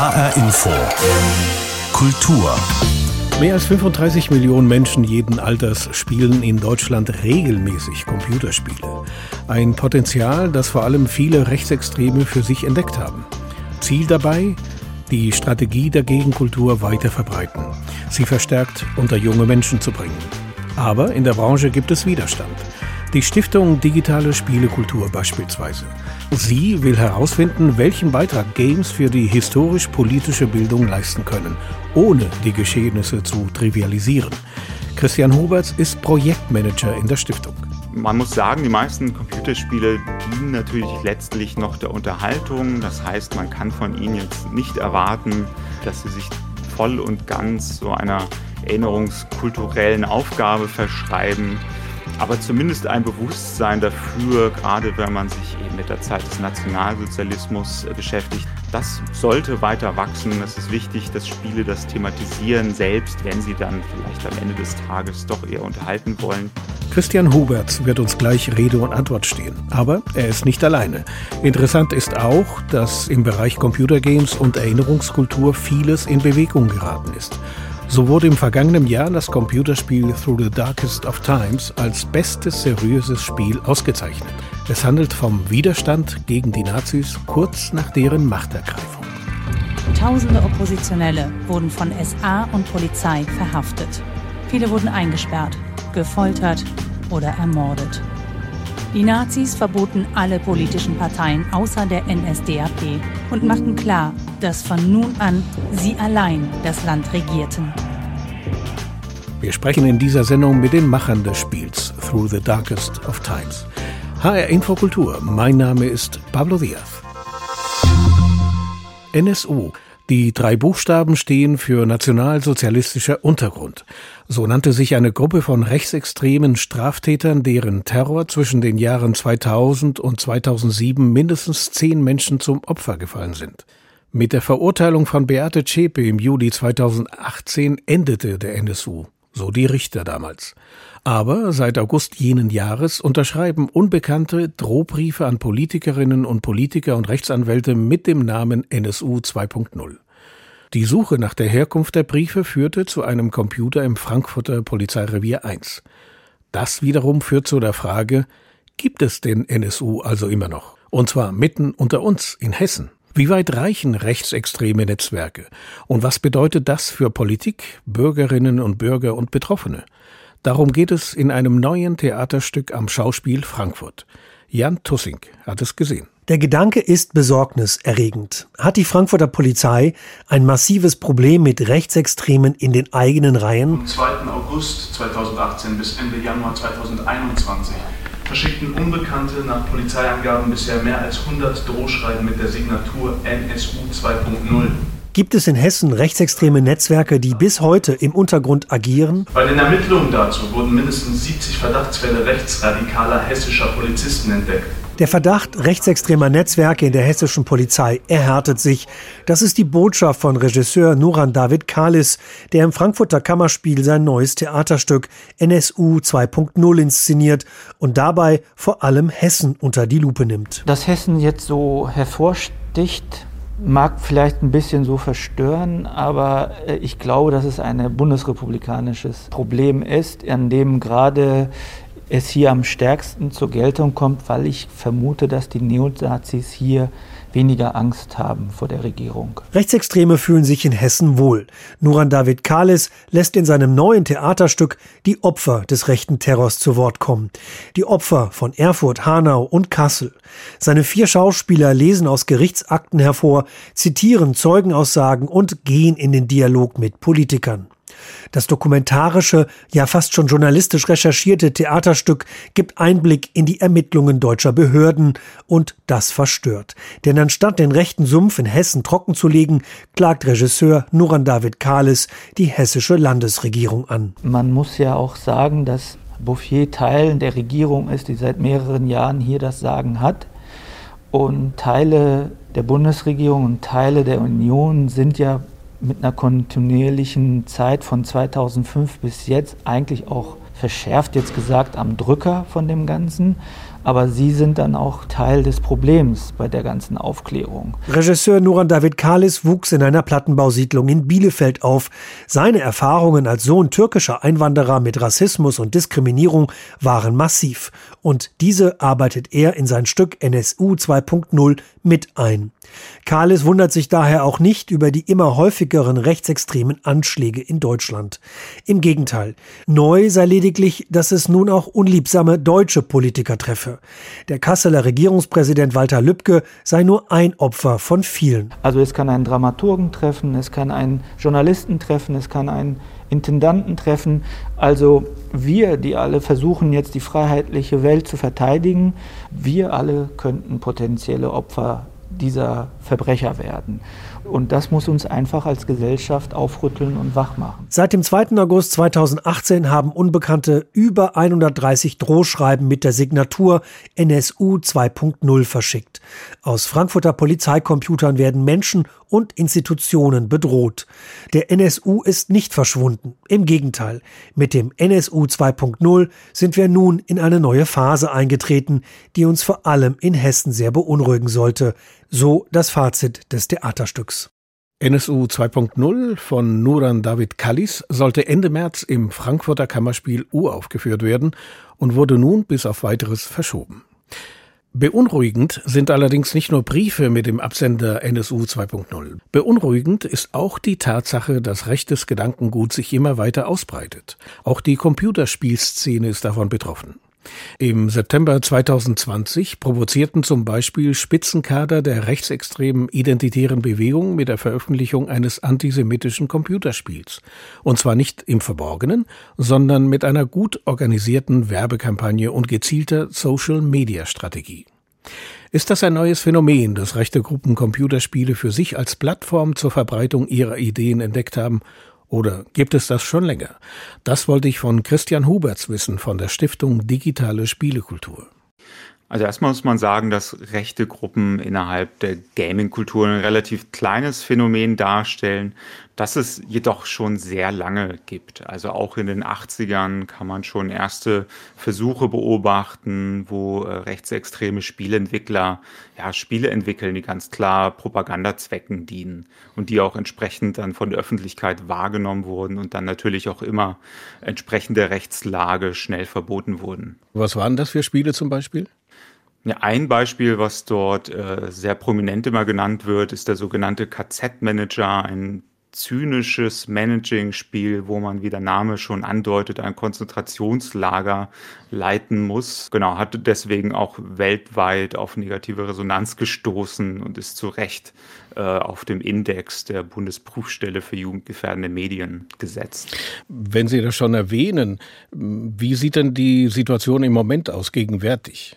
HR Info. Kultur. Mehr als 35 Millionen Menschen jeden Alters spielen in Deutschland regelmäßig Computerspiele. Ein Potenzial, das vor allem viele Rechtsextreme für sich entdeckt haben. Ziel dabei? Die Strategie der Gegenkultur weiter verbreiten, sie verstärkt unter junge Menschen zu bringen. Aber in der Branche gibt es Widerstand. Die Stiftung Digitale Spielekultur beispielsweise. Sie will herausfinden, welchen Beitrag Games für die historisch-politische Bildung leisten können, ohne die Geschehnisse zu trivialisieren. Christian Huberts ist Projektmanager in der Stiftung. Man muss sagen, die meisten Computerspiele dienen natürlich letztlich noch der Unterhaltung. Das heißt, man kann von ihnen jetzt nicht erwarten, dass sie sich voll und ganz so einer erinnerungskulturellen Aufgabe verschreiben aber zumindest ein Bewusstsein dafür, gerade wenn man sich eben mit der Zeit des Nationalsozialismus äh, beschäftigt. Das sollte weiter wachsen. Es ist wichtig, dass Spiele das thematisieren, selbst wenn sie dann vielleicht am Ende des Tages doch eher unterhalten wollen. Christian Huberts wird uns gleich Rede und Antwort stehen. Aber er ist nicht alleine. Interessant ist auch, dass im Bereich Computergames und Erinnerungskultur vieles in Bewegung geraten ist. So wurde im vergangenen Jahr das Computerspiel Through the Darkest of Times als bestes seriöses Spiel ausgezeichnet. Es handelt vom Widerstand gegen die Nazis kurz nach deren Machtergreifung. Tausende Oppositionelle wurden von SA und Polizei verhaftet. Viele wurden eingesperrt, gefoltert oder ermordet. Die Nazis verboten alle politischen Parteien außer der NSDAP und machten klar, dass von nun an sie allein das Land regierten. Wir sprechen in dieser Sendung mit den Machern des Spiels Through the Darkest of Times. HR Infokultur, mein Name ist Pablo Diaz. NSU. Die drei Buchstaben stehen für Nationalsozialistischer Untergrund. So nannte sich eine Gruppe von rechtsextremen Straftätern, deren Terror zwischen den Jahren 2000 und 2007 mindestens zehn Menschen zum Opfer gefallen sind. Mit der Verurteilung von Beate Zschäpe im Juli 2018 endete der NSU so die Richter damals. Aber seit August jenen Jahres unterschreiben Unbekannte Drohbriefe an Politikerinnen und Politiker und Rechtsanwälte mit dem Namen NSU 2.0. Die Suche nach der Herkunft der Briefe führte zu einem Computer im Frankfurter Polizeirevier 1. Das wiederum führt zu der Frage, gibt es den NSU also immer noch? Und zwar mitten unter uns in Hessen. Wie weit reichen rechtsextreme Netzwerke? Und was bedeutet das für Politik, Bürgerinnen und Bürger und Betroffene? Darum geht es in einem neuen Theaterstück am Schauspiel Frankfurt. Jan Tussing hat es gesehen. Der Gedanke ist besorgniserregend. Hat die Frankfurter Polizei ein massives Problem mit Rechtsextremen in den eigenen Reihen? Vom 2. August 2018 bis Ende Januar 2021 verschickten Unbekannte nach Polizeiangaben bisher mehr als 100 Drohschreiben mit der Signatur NSU 2.0. Gibt es in Hessen rechtsextreme Netzwerke, die bis heute im Untergrund agieren? Bei den Ermittlungen dazu wurden mindestens 70 Verdachtsfälle rechtsradikaler hessischer Polizisten entdeckt. Der Verdacht rechtsextremer Netzwerke in der hessischen Polizei erhärtet sich. Das ist die Botschaft von Regisseur Nuran David Kalis, der im Frankfurter Kammerspiel sein neues Theaterstück NSU 2.0 inszeniert und dabei vor allem Hessen unter die Lupe nimmt. Dass Hessen jetzt so hervorsticht, mag vielleicht ein bisschen so verstören, aber äh, ich glaube, dass es ein bundesrepublikanisches Problem ist, an dem gerade es hier am stärksten zur Geltung kommt, weil ich vermute, dass die Neonazis hier weniger Angst haben vor der Regierung. Rechtsextreme fühlen sich in Hessen wohl. Nuran David Kalis lässt in seinem neuen Theaterstück die Opfer des rechten Terrors zu Wort kommen. Die Opfer von Erfurt, Hanau und Kassel. Seine vier Schauspieler lesen aus Gerichtsakten hervor, zitieren Zeugenaussagen und gehen in den Dialog mit Politikern. Das dokumentarische, ja fast schon journalistisch recherchierte Theaterstück gibt Einblick in die Ermittlungen deutscher Behörden und das verstört. Denn anstatt den rechten Sumpf in Hessen trocken zu legen, klagt Regisseur Nuran David Kahles die hessische Landesregierung an. Man muss ja auch sagen, dass Bouffier Teil der Regierung ist, die seit mehreren Jahren hier das Sagen hat. Und Teile der Bundesregierung und Teile der Union sind ja mit einer kontinuierlichen Zeit von 2005 bis jetzt eigentlich auch verschärft jetzt gesagt am Drücker von dem Ganzen. aber sie sind dann auch Teil des Problems bei der ganzen Aufklärung. Regisseur Nuran David Kalis wuchs in einer Plattenbausiedlung in Bielefeld auf. Seine Erfahrungen als Sohn türkischer Einwanderer mit Rassismus und Diskriminierung waren massiv und diese arbeitet er in sein Stück NSU 2.0 mit ein. Kalis wundert sich daher auch nicht über die immer häufigeren rechtsextremen Anschläge in Deutschland. Im Gegenteil, neu sei lediglich, dass es nun auch unliebsame deutsche Politiker treffe. Der Kasseler Regierungspräsident Walter Lübcke sei nur ein Opfer von vielen. Also es kann einen Dramaturgen treffen, es kann einen Journalisten treffen, es kann einen Intendanten treffen. Also wir, die alle versuchen jetzt die freiheitliche Welt zu verteidigen, wir alle könnten potenzielle Opfer dieser Verbrecher werden. Und das muss uns einfach als Gesellschaft aufrütteln und wach machen. Seit dem 2. August 2018 haben Unbekannte über 130 Drohschreiben mit der Signatur NSU 2.0 verschickt. Aus Frankfurter Polizeicomputern werden Menschen und Institutionen bedroht. Der NSU ist nicht verschwunden. Im Gegenteil. Mit dem NSU 2.0 sind wir nun in eine neue Phase eingetreten, die uns vor allem in Hessen sehr beunruhigen sollte. So das Fazit des Theaterstücks. NSU 2.0 von Nuran David Kallis sollte Ende März im Frankfurter Kammerspiel uraufgeführt werden und wurde nun bis auf weiteres verschoben. Beunruhigend sind allerdings nicht nur Briefe mit dem Absender NSU 2.0. Beunruhigend ist auch die Tatsache, dass rechtes Gedankengut sich immer weiter ausbreitet. Auch die Computerspielszene ist davon betroffen. Im September 2020 provozierten zum Beispiel Spitzenkader der rechtsextremen identitären Bewegung mit der Veröffentlichung eines antisemitischen Computerspiels. Und zwar nicht im Verborgenen, sondern mit einer gut organisierten Werbekampagne und gezielter Social-Media-Strategie. Ist das ein neues Phänomen, dass rechte Gruppen Computerspiele für sich als Plattform zur Verbreitung ihrer Ideen entdeckt haben oder gibt es das schon länger? Das wollte ich von Christian Huberts wissen von der Stiftung Digitale Spielekultur. Also erstmal muss man sagen, dass rechte Gruppen innerhalb der Gaming-Kultur ein relativ kleines Phänomen darstellen, das es jedoch schon sehr lange gibt. Also auch in den 80ern kann man schon erste Versuche beobachten, wo äh, rechtsextreme Spieleentwickler ja, Spiele entwickeln, die ganz klar Propagandazwecken dienen und die auch entsprechend dann von der Öffentlichkeit wahrgenommen wurden und dann natürlich auch immer entsprechende Rechtslage schnell verboten wurden. Was waren das für Spiele zum Beispiel? Ja, ein Beispiel, was dort äh, sehr prominent immer genannt wird, ist der sogenannte KZ-Manager, ein zynisches Managing-Spiel, wo man, wie der Name schon andeutet, ein Konzentrationslager leiten muss. Genau, hat deswegen auch weltweit auf negative Resonanz gestoßen und ist zu Recht äh, auf dem Index der Bundesprüfstelle für jugendgefährdende Medien gesetzt. Wenn Sie das schon erwähnen, wie sieht denn die Situation im Moment aus, gegenwärtig?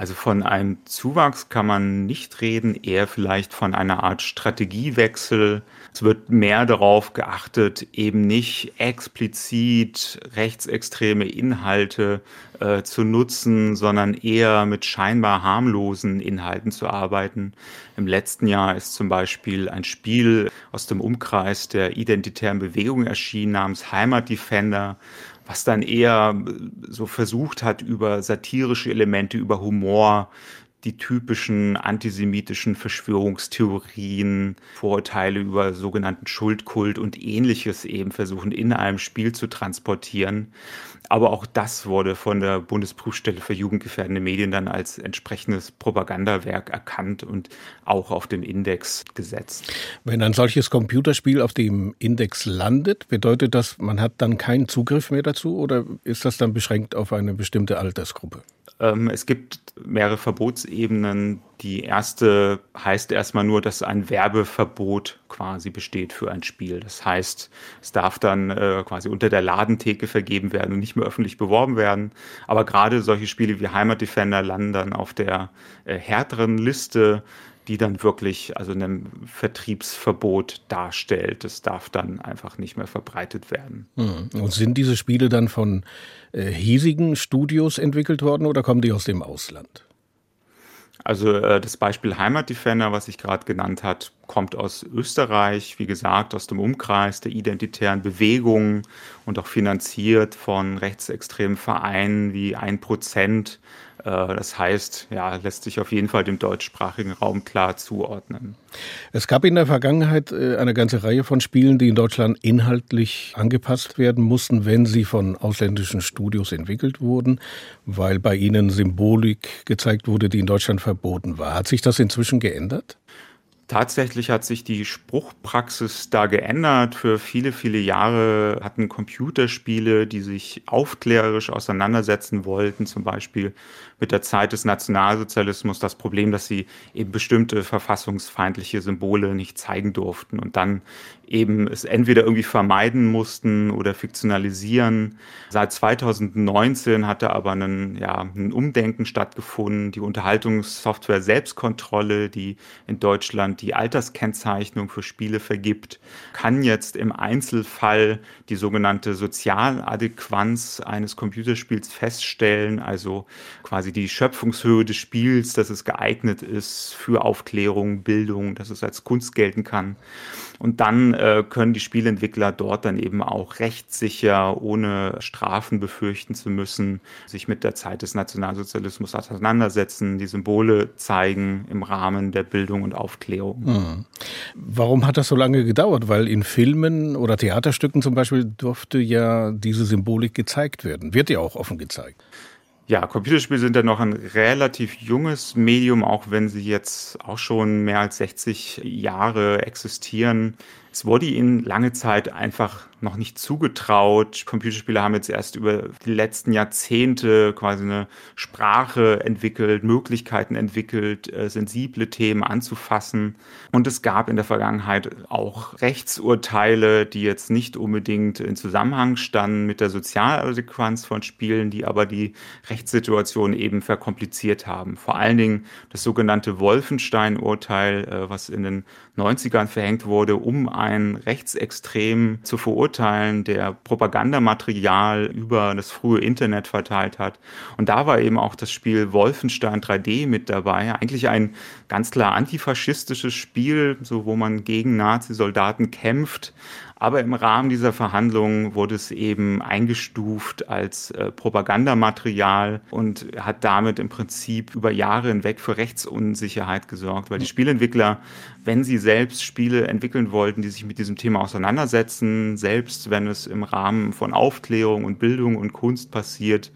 Also von einem Zuwachs kann man nicht reden, eher vielleicht von einer Art Strategiewechsel. Es wird mehr darauf geachtet, eben nicht explizit rechtsextreme Inhalte äh, zu nutzen, sondern eher mit scheinbar harmlosen Inhalten zu arbeiten. Im letzten Jahr ist zum Beispiel ein Spiel aus dem Umkreis der identitären Bewegung erschienen namens Heimat Defender was dann eher so versucht hat, über satirische Elemente, über Humor, die typischen antisemitischen Verschwörungstheorien, Vorurteile über sogenannten Schuldkult und ähnliches eben versuchen in einem Spiel zu transportieren. Aber auch das wurde von der Bundesprüfstelle für jugendgefährdende Medien dann als entsprechendes Propagandawerk erkannt und auch auf dem Index gesetzt. Wenn ein solches Computerspiel auf dem Index landet, bedeutet das, man hat dann keinen Zugriff mehr dazu oder ist das dann beschränkt auf eine bestimmte Altersgruppe? Ähm, es gibt mehrere Verbotsebenen. Die erste heißt erstmal nur, dass ein Werbeverbot quasi besteht für ein Spiel. Das heißt, es darf dann äh, quasi unter der Ladentheke vergeben werden und nicht mehr öffentlich beworben werden. Aber gerade solche Spiele wie Heimat Defender landen dann auf der äh, härteren Liste die dann wirklich also einem Vertriebsverbot darstellt. Das darf dann einfach nicht mehr verbreitet werden. Hm. Und sind diese Spiele dann von äh, hiesigen Studios entwickelt worden oder kommen die aus dem Ausland? Also äh, das Beispiel Heimat Defender, was ich gerade genannt hat, kommt aus Österreich, wie gesagt, aus dem Umkreis der identitären Bewegung und auch finanziert von rechtsextremen Vereinen wie ein Prozent äh, das heißt, ja, lässt sich auf jeden Fall dem deutschsprachigen Raum klar zuordnen. Es gab in der Vergangenheit äh, eine ganze Reihe von Spielen, die in Deutschland inhaltlich angepasst werden mussten, wenn sie von ausländischen Studios entwickelt wurden, weil bei ihnen Symbolik gezeigt wurde, die in Deutschland verboten war. Hat sich das inzwischen geändert? Tatsächlich hat sich die Spruchpraxis da geändert. Für viele, viele Jahre hatten Computerspiele, die sich aufklärerisch auseinandersetzen wollten, zum Beispiel mit der Zeit des Nationalsozialismus, das Problem, dass sie eben bestimmte verfassungsfeindliche Symbole nicht zeigen durften und dann eben es entweder irgendwie vermeiden mussten oder fiktionalisieren. Seit 2019 hatte aber ein, ja, ein Umdenken stattgefunden. Die Unterhaltungssoftware Selbstkontrolle, die in Deutschland die Alterskennzeichnung für Spiele vergibt, kann jetzt im Einzelfall die sogenannte Sozialadäquanz eines Computerspiels feststellen, also quasi die Schöpfungshöhe des Spiels, dass es geeignet ist für Aufklärung, Bildung, dass es als Kunst gelten kann. Und dann äh, können die Spielentwickler dort dann eben auch rechtssicher, ohne Strafen befürchten zu müssen, sich mit der Zeit des Nationalsozialismus auseinandersetzen, die Symbole zeigen im Rahmen der Bildung und Aufklärung. Mhm. Warum hat das so lange gedauert? Weil in Filmen oder Theaterstücken zum Beispiel durfte ja diese Symbolik gezeigt werden. Wird ja auch offen gezeigt. Ja, Computerspiele sind ja noch ein relativ junges Medium, auch wenn sie jetzt auch schon mehr als 60 Jahre existieren. Es wurde ihnen lange Zeit einfach noch nicht zugetraut. Computerspiele haben jetzt erst über die letzten Jahrzehnte quasi eine Sprache entwickelt, Möglichkeiten entwickelt, äh, sensible Themen anzufassen. Und es gab in der Vergangenheit auch Rechtsurteile, die jetzt nicht unbedingt in Zusammenhang standen mit der Sozialadäquanz von Spielen, die aber die Rechtssituation eben verkompliziert haben. Vor allen Dingen das sogenannte Wolfenstein-Urteil, äh, was in den 90ern verhängt wurde, um einen Rechtsextrem zu verurteilen, der Propagandamaterial über das frühe Internet verteilt hat. Und da war eben auch das Spiel Wolfenstein 3D mit dabei. Eigentlich ein ganz klar antifaschistisches Spiel, so wo man gegen Nazi-Soldaten kämpft, aber im Rahmen dieser Verhandlungen wurde es eben eingestuft als äh, Propagandamaterial und hat damit im Prinzip über Jahre hinweg für Rechtsunsicherheit gesorgt, weil die Spielentwickler, wenn sie selbst Spiele entwickeln wollten, die sich mit diesem Thema auseinandersetzen, selbst wenn es im Rahmen von Aufklärung und Bildung und Kunst passiert,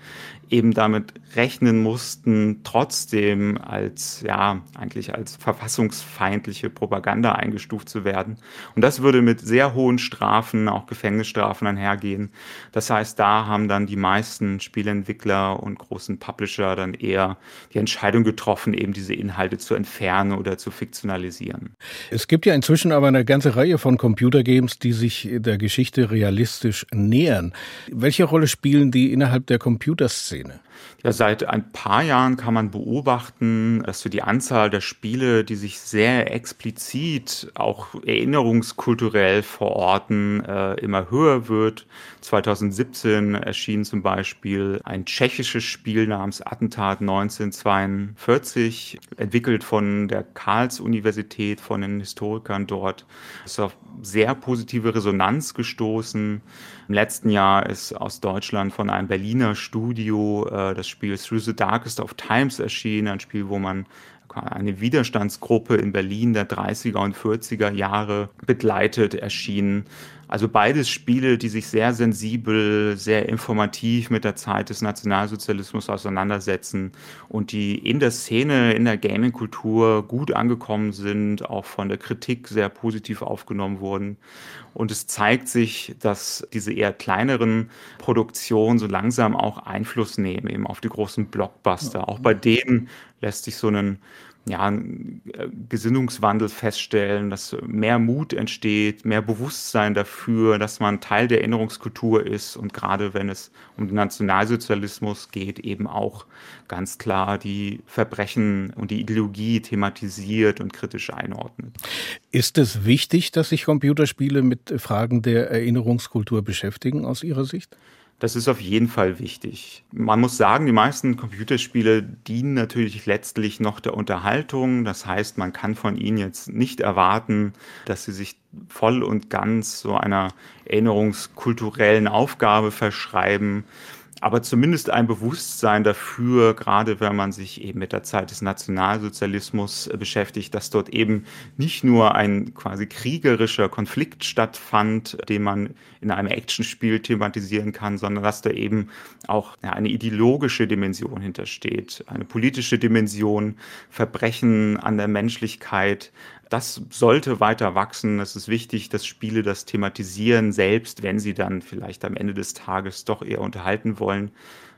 eben damit rechnen mussten, trotzdem als, ja, eigentlich als verfassungsfeindliche Propaganda eingestuft zu werden. Und das würde mit sehr hohen Strafen, auch Gefängnisstrafen einhergehen. Das heißt, da haben dann die meisten Spielentwickler und großen Publisher dann eher die Entscheidung getroffen, eben diese Inhalte zu entfernen oder zu fiktionalisieren. Es gibt ja inzwischen aber eine ganze Reihe von Computergames, die sich der Geschichte realistisch nähern. Welche Rolle spielen die innerhalb der Computerszene? Szene? Ja, seit ein paar Jahren kann man beobachten, dass so die Anzahl der Spiele, die sich sehr explizit auch erinnerungskulturell verorten, äh, immer höher wird. 2017 erschien zum Beispiel ein tschechisches Spiel namens Attentat 1942, entwickelt von der Karls-Universität, von den Historikern dort. Es ist auf sehr positive Resonanz gestoßen. Im letzten Jahr ist aus Deutschland von einem Berliner Studio äh, das Spiel Through the Darkest of Times erschienen, ein Spiel, wo man eine Widerstandsgruppe in Berlin der 30er und 40er Jahre begleitet, erschienen. Also beides Spiele, die sich sehr sensibel, sehr informativ mit der Zeit des Nationalsozialismus auseinandersetzen und die in der Szene, in der Gaming-Kultur gut angekommen sind, auch von der Kritik sehr positiv aufgenommen wurden. Und es zeigt sich, dass diese eher kleineren Produktionen so langsam auch Einfluss nehmen eben auf die großen Blockbuster. Auch bei denen lässt sich so ein ja, Gesinnungswandel feststellen, dass mehr Mut entsteht, mehr Bewusstsein dafür, dass man Teil der Erinnerungskultur ist und gerade wenn es um den Nationalsozialismus geht, eben auch ganz klar die Verbrechen und die Ideologie thematisiert und kritisch einordnet. Ist es wichtig, dass sich Computerspiele mit Fragen der Erinnerungskultur beschäftigen aus Ihrer Sicht? Das ist auf jeden Fall wichtig. Man muss sagen, die meisten Computerspiele dienen natürlich letztlich noch der Unterhaltung. Das heißt, man kann von ihnen jetzt nicht erwarten, dass sie sich voll und ganz so einer erinnerungskulturellen Aufgabe verschreiben aber zumindest ein Bewusstsein dafür, gerade wenn man sich eben mit der Zeit des Nationalsozialismus äh, beschäftigt, dass dort eben nicht nur ein quasi kriegerischer Konflikt stattfand, den man in einem Actionspiel thematisieren kann, sondern dass da eben auch eine ideologische Dimension hintersteht, eine politische Dimension, Verbrechen an der Menschlichkeit, das sollte weiter wachsen. Es ist wichtig, dass Spiele das thematisieren, selbst wenn sie dann vielleicht am Ende des Tages doch eher unterhalten wollen.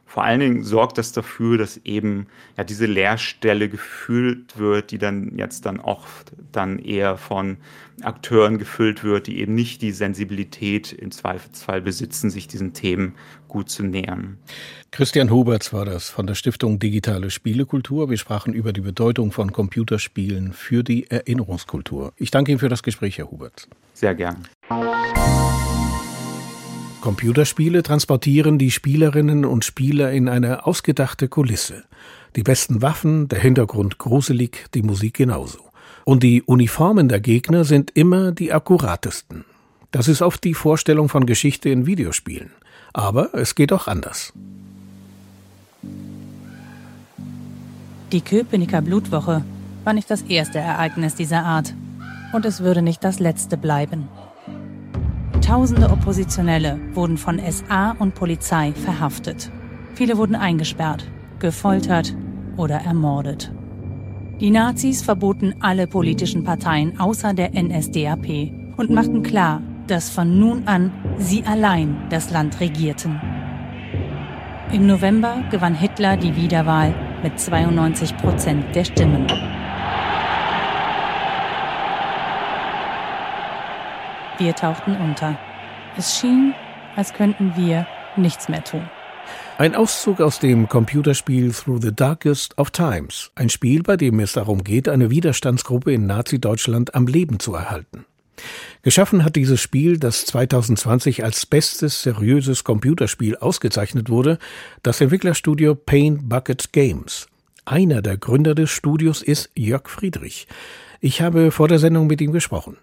Vor allen Dingen sorgt das dafür, dass eben ja diese Leerstelle gefüllt wird, die dann jetzt dann oft dann eher von Akteuren gefüllt wird, die eben nicht die Sensibilität im Zweifelsfall besitzen, sich diesen Themen gut zu nähern. Christian Huberts war das von der Stiftung Digitale Spielekultur. Wir sprachen über die Bedeutung von Computerspielen für die Erinnerungskultur. Ich danke Ihnen für das Gespräch, Herr Huberts. Sehr gern. Computerspiele transportieren die Spielerinnen und Spieler in eine ausgedachte Kulisse. Die besten Waffen, der Hintergrund gruselig, die Musik genauso. Und die Uniformen der Gegner sind immer die akkuratesten. Das ist oft die Vorstellung von Geschichte in Videospielen. Aber es geht auch anders. Die Köpenicker Blutwoche war nicht das erste Ereignis dieser Art. Und es würde nicht das letzte bleiben. Tausende Oppositionelle wurden von SA und Polizei verhaftet. Viele wurden eingesperrt, gefoltert oder ermordet. Die Nazis verboten alle politischen Parteien außer der NSDAP und machten klar, dass von nun an sie allein das Land regierten. Im November gewann Hitler die Wiederwahl mit 92 Prozent der Stimmen. Wir tauchten unter. Es schien, als könnten wir nichts mehr tun. Ein Auszug aus dem Computerspiel Through the Darkest of Times. Ein Spiel, bei dem es darum geht, eine Widerstandsgruppe in Nazi-Deutschland am Leben zu erhalten. Geschaffen hat dieses Spiel, das 2020 als bestes seriöses Computerspiel ausgezeichnet wurde, das Entwicklerstudio Paint Bucket Games. Einer der Gründer des Studios ist Jörg Friedrich. Ich habe vor der Sendung mit ihm gesprochen.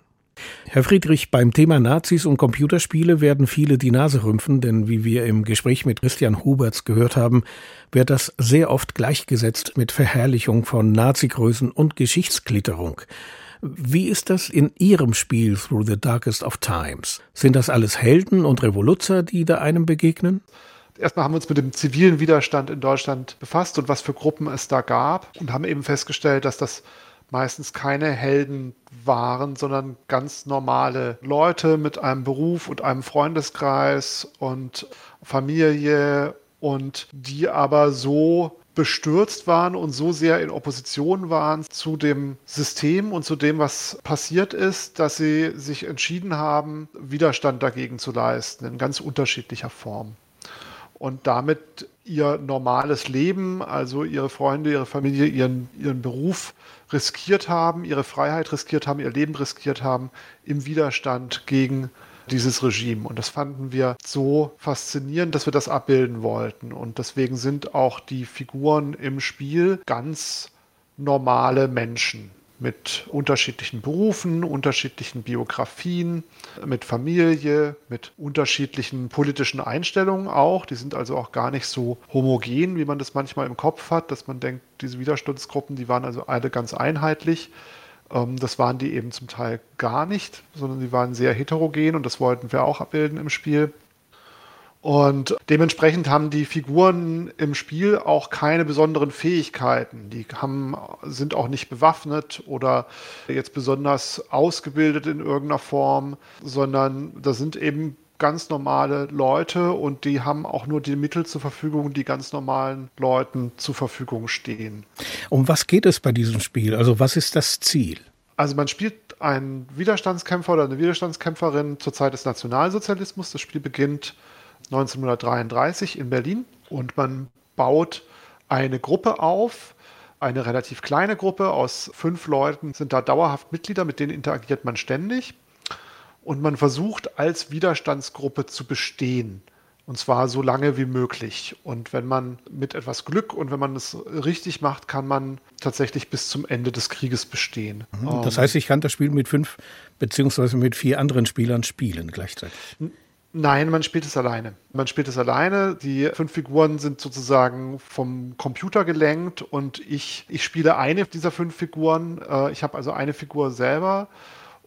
Herr Friedrich, beim Thema Nazis und Computerspiele werden viele die Nase rümpfen, denn wie wir im Gespräch mit Christian Huberts gehört haben, wird das sehr oft gleichgesetzt mit Verherrlichung von Nazigrößen und Geschichtsklitterung. Wie ist das in Ihrem Spiel Through the Darkest of Times? Sind das alles Helden und Revoluzer, die da einem begegnen? Erstmal haben wir uns mit dem zivilen Widerstand in Deutschland befasst und was für Gruppen es da gab und haben eben festgestellt, dass das meistens keine Helden waren, sondern ganz normale Leute mit einem Beruf und einem Freundeskreis und Familie und die aber so bestürzt waren und so sehr in Opposition waren zu dem System und zu dem, was passiert ist, dass sie sich entschieden haben, Widerstand dagegen zu leisten, in ganz unterschiedlicher Form. Und damit ihr normales Leben, also ihre Freunde, ihre Familie, ihren, ihren Beruf riskiert haben, ihre Freiheit riskiert haben, ihr Leben riskiert haben im Widerstand gegen dieses Regime. Und das fanden wir so faszinierend, dass wir das abbilden wollten. Und deswegen sind auch die Figuren im Spiel ganz normale Menschen mit unterschiedlichen Berufen, unterschiedlichen Biografien, mit Familie, mit unterschiedlichen politischen Einstellungen auch. Die sind also auch gar nicht so homogen, wie man das manchmal im Kopf hat, dass man denkt, diese Widerstandsgruppen, die waren also alle ganz einheitlich. Ähm, das waren die eben zum Teil gar nicht, sondern sie waren sehr heterogen und das wollten wir auch abbilden im Spiel. Und dementsprechend haben die Figuren im Spiel auch keine besonderen Fähigkeiten. Die haben, sind auch nicht bewaffnet oder jetzt besonders ausgebildet in irgendeiner Form, sondern das sind eben ganz normale Leute und die haben auch nur die Mittel zur Verfügung, die ganz normalen Leuten zur Verfügung stehen. Um was geht es bei diesem Spiel? Also was ist das Ziel? Also man spielt einen Widerstandskämpfer oder eine Widerstandskämpferin zur Zeit des Nationalsozialismus. Das Spiel beginnt 1933 in Berlin und man baut eine Gruppe auf, eine relativ kleine Gruppe aus fünf Leuten sind da dauerhaft Mitglieder, mit denen interagiert man ständig und man versucht als Widerstandsgruppe zu bestehen. Und zwar so lange wie möglich. Und wenn man mit etwas Glück und wenn man es richtig macht, kann man tatsächlich bis zum Ende des Krieges bestehen. Mhm. Das heißt, ich kann das Spiel mit fünf beziehungsweise mit vier anderen Spielern spielen gleichzeitig. Nein, man spielt es alleine. Man spielt es alleine. Die fünf Figuren sind sozusagen vom Computer gelenkt und ich, ich spiele eine dieser fünf Figuren. Äh, ich habe also eine Figur selber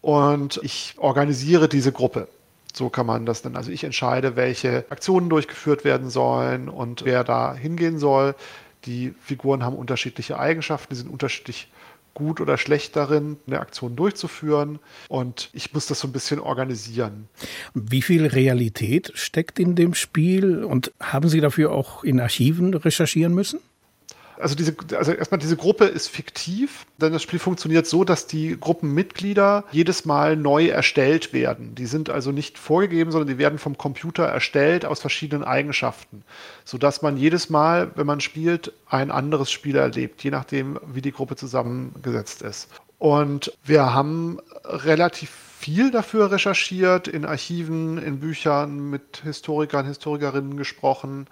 und ich organisiere diese Gruppe. So kann man das dann. Also ich entscheide, welche Aktionen durchgeführt werden sollen und wer da hingehen soll. Die Figuren haben unterschiedliche Eigenschaften, die sind unterschiedlich gut oder schlecht darin, eine Aktion durchzuführen. Und ich muss das so ein bisschen organisieren. Wie viel Realität steckt in dem Spiel und haben Sie dafür auch in Archiven recherchieren müssen? Also, diese, also erstmal diese Gruppe ist fiktiv, denn das Spiel funktioniert so, dass die Gruppenmitglieder jedes Mal neu erstellt werden. Die sind also nicht vorgegeben, sondern die werden vom Computer erstellt aus verschiedenen Eigenschaften, sodass man jedes Mal, wenn man spielt, ein anderes Spiel erlebt, je nachdem, wie die Gruppe zusammengesetzt ist. Und wir haben relativ viel dafür recherchiert, in Archiven, in Büchern, mit Historikern, Historikerinnen gesprochen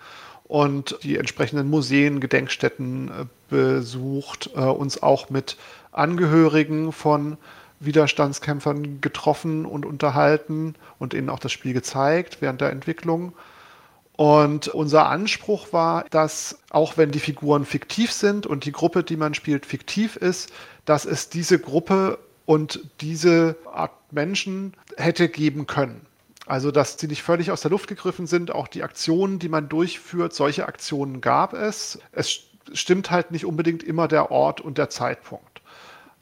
und die entsprechenden Museen, Gedenkstätten äh, besucht, äh, uns auch mit Angehörigen von Widerstandskämpfern getroffen und unterhalten und ihnen auch das Spiel gezeigt während der Entwicklung. Und unser Anspruch war, dass auch wenn die Figuren fiktiv sind und die Gruppe, die man spielt, fiktiv ist, dass es diese Gruppe und diese Art Menschen hätte geben können. Also, dass sie nicht völlig aus der Luft gegriffen sind, auch die Aktionen, die man durchführt, solche Aktionen gab es. Es stimmt halt nicht unbedingt immer der Ort und der Zeitpunkt.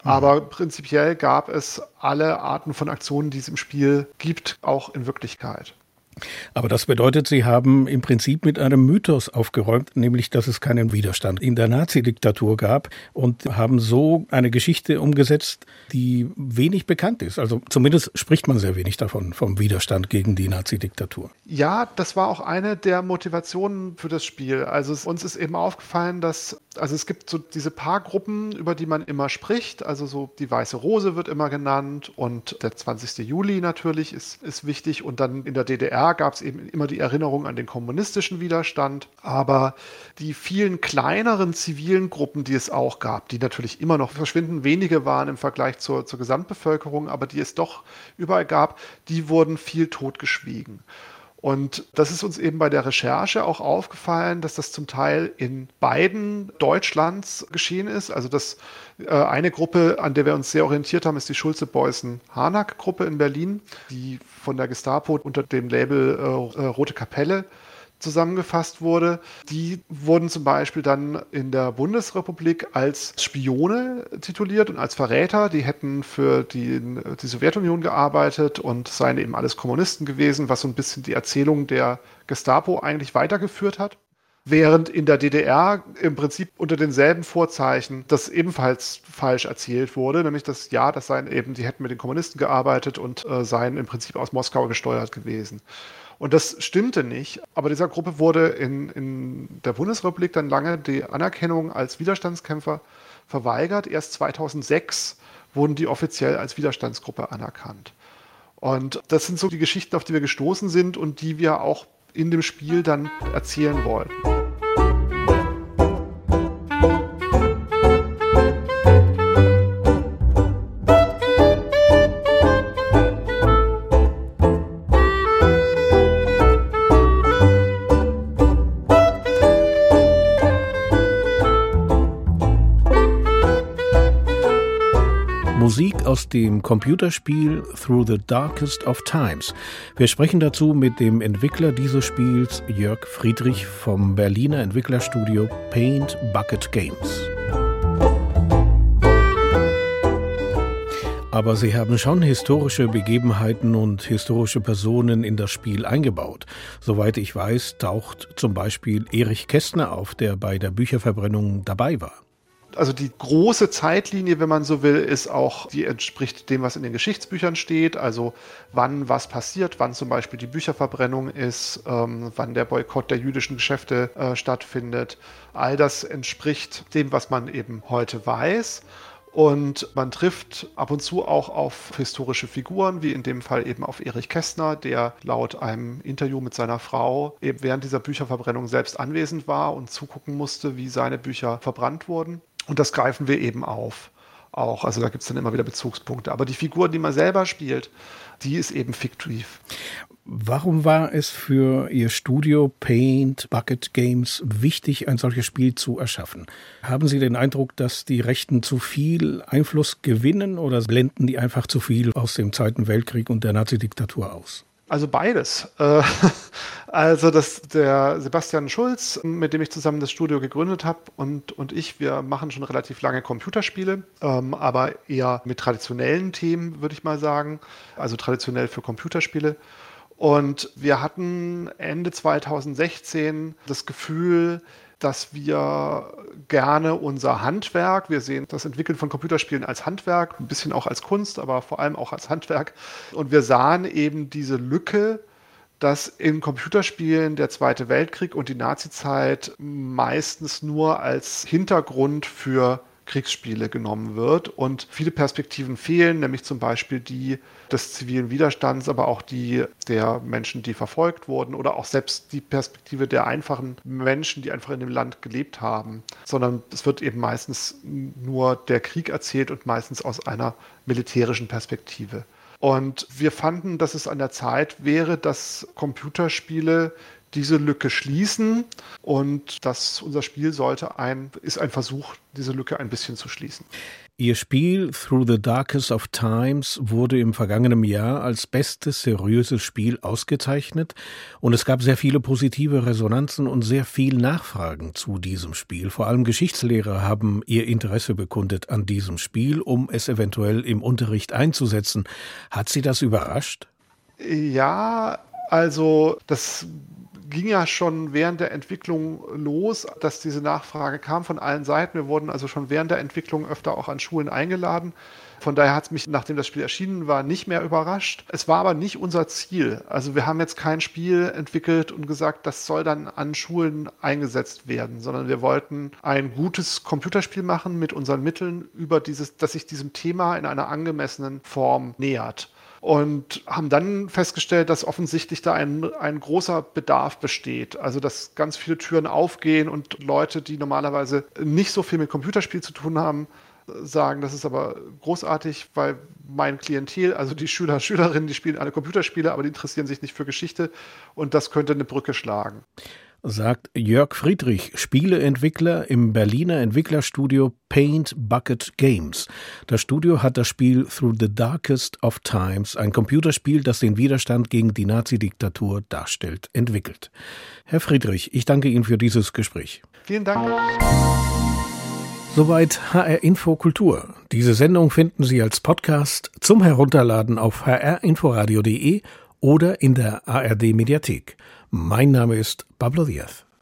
Mhm. Aber prinzipiell gab es alle Arten von Aktionen, die es im Spiel gibt, auch in Wirklichkeit. Aber das bedeutet, Sie haben im Prinzip mit einem Mythos aufgeräumt, nämlich dass es keinen Widerstand in der Nazi-Diktatur gab und haben so eine Geschichte umgesetzt, die wenig bekannt ist. Also zumindest spricht man sehr wenig davon, vom Widerstand gegen die Nazi-Diktatur. Ja, das war auch eine der Motivationen für das Spiel. Also uns ist eben aufgefallen, dass also es gibt so diese paar Gruppen, über die man immer spricht. Also so die Weiße Rose wird immer genannt und der 20. Juli natürlich ist, ist wichtig. Und dann in der DDR gab es eben immer die Erinnerung an den kommunistischen Widerstand. Aber die vielen kleineren zivilen Gruppen, die es auch gab, die natürlich immer noch verschwinden wenige waren im Vergleich zur, zur Gesamtbevölkerung, aber die es doch überall gab, die wurden viel totgeschwiegen. Und das ist uns eben bei der Recherche auch aufgefallen, dass das zum Teil in beiden Deutschlands geschehen ist. Also das äh, eine Gruppe, an der wir uns sehr orientiert haben, ist die Schulze-Beußen-Harnack-Gruppe in Berlin, die von der Gestapo unter dem Label äh, Rote Kapelle zusammengefasst wurde. Die wurden zum Beispiel dann in der Bundesrepublik als Spione tituliert und als Verräter. Die hätten für die, die Sowjetunion gearbeitet und seien eben alles Kommunisten gewesen, was so ein bisschen die Erzählung der Gestapo eigentlich weitergeführt hat. Während in der DDR im Prinzip unter denselben Vorzeichen das ebenfalls falsch erzählt wurde, nämlich dass ja, das seien eben, die hätten mit den Kommunisten gearbeitet und äh, seien im Prinzip aus Moskau gesteuert gewesen. Und das stimmte nicht. Aber dieser Gruppe wurde in, in der Bundesrepublik dann lange die Anerkennung als Widerstandskämpfer verweigert. Erst 2006 wurden die offiziell als Widerstandsgruppe anerkannt. Und das sind so die Geschichten, auf die wir gestoßen sind und die wir auch in dem Spiel dann erzählen wollen. Aus dem Computerspiel Through the Darkest of Times. Wir sprechen dazu mit dem Entwickler dieses Spiels, Jörg Friedrich vom Berliner Entwicklerstudio Paint Bucket Games. Aber sie haben schon historische Begebenheiten und historische Personen in das Spiel eingebaut. Soweit ich weiß, taucht zum Beispiel Erich Kästner auf, der bei der Bücherverbrennung dabei war also die große Zeitlinie, wenn man so will, ist auch, die entspricht dem, was in den Geschichtsbüchern steht. Also wann was passiert, wann zum Beispiel die Bücherverbrennung ist, ähm, wann der Boykott der jüdischen Geschäfte äh, stattfindet. All das entspricht dem, was man eben heute weiß. Und man trifft ab und zu auch auf historische Figuren, wie in dem Fall eben auf Erich Kästner, der laut einem Interview mit seiner Frau eben während dieser Bücherverbrennung selbst anwesend war und zugucken musste, wie seine Bücher verbrannt wurden. Und das greifen wir eben auf. Auch, also da gibt es dann immer wieder Bezugspunkte. Aber die Figur, die man selber spielt, die ist eben fiktiv. Warum war es für Ihr Studio Paint Bucket Games wichtig, ein solches Spiel zu erschaffen? Haben Sie den Eindruck, dass die Rechten zu viel Einfluss gewinnen oder blenden die einfach zu viel aus dem Zweiten Weltkrieg und der Nazidiktatur aus? Also beides. Äh, also dass der Sebastian Schulz, mit dem ich zusammen das Studio gegründet habe und, und ich, wir machen schon relativ lange Computerspiele, ähm, aber eher mit traditionellen Themen, würde ich mal sagen. Also traditionell für Computerspiele. Und wir hatten Ende 2016 das Gefühl, dass wir gerne unser Handwerk, wir sehen das Entwickeln von Computerspielen als Handwerk, ein bisschen auch als Kunst, aber vor allem auch als Handwerk. Und wir sahen eben diese Lücke, dass in Computerspielen der Zweite Weltkrieg und die Nazizeit meistens nur als Hintergrund für Kriegsspiele genommen wird und viele Perspektiven fehlen, nämlich zum Beispiel die des zivilen Widerstands, aber auch die der Menschen, die verfolgt wurden oder auch selbst die Perspektive der einfachen Menschen, die einfach in dem Land gelebt haben, sondern es wird eben meistens nur der Krieg erzählt und meistens aus einer militärischen Perspektive. Und wir fanden, dass es an der Zeit wäre, dass Computerspiele diese Lücke schließen und dass unser Spiel sollte ein, ist ein Versuch, diese Lücke ein bisschen zu schließen. Ihr Spiel Through the Darkest of Times wurde im vergangenen Jahr als bestes seriöses Spiel ausgezeichnet und es gab sehr viele positive Resonanzen und sehr viel Nachfragen zu diesem Spiel. Vor allem Geschichtslehrer haben ihr Interesse bekundet an diesem Spiel, um es eventuell im Unterricht einzusetzen. Hat Sie das überrascht? Ja, also das ging ja schon während der Entwicklung los, dass diese Nachfrage kam von allen Seiten. Wir wurden also schon während der Entwicklung öfter auch an Schulen eingeladen. Von daher hat es mich, nachdem das Spiel erschienen war, nicht mehr überrascht. Es war aber nicht unser Ziel. Also wir haben jetzt kein Spiel entwickelt und gesagt, das soll dann an Schulen eingesetzt werden, sondern wir wollten ein gutes Computerspiel machen mit unseren Mitteln über dieses, dass sich diesem Thema in einer angemessenen Form nähert und haben dann festgestellt, dass offensichtlich da ein, ein großer Bedarf besteht. Also dass ganz viele Türen aufgehen und Leute, die normalerweise nicht so viel mit Computerspiel zu tun haben, sagen, das ist aber großartig, weil mein Klientel, also die Schüler, Schülerinnen, die spielen alle Computerspiele, aber die interessieren sich nicht für Geschichte und das könnte eine Brücke schlagen sagt Jörg Friedrich, Spieleentwickler im Berliner Entwicklerstudio Paint Bucket Games. Das Studio hat das Spiel Through the Darkest of Times, ein Computerspiel, das den Widerstand gegen die Nazi-Diktatur darstellt, entwickelt. Herr Friedrich, ich danke Ihnen für dieses Gespräch. Vielen Dank. Soweit HR Info Kultur. Diese Sendung finden Sie als Podcast zum Herunterladen auf hrinforadio.de oder in der ARD Mediathek. Mein Name ist Pablo Diaz.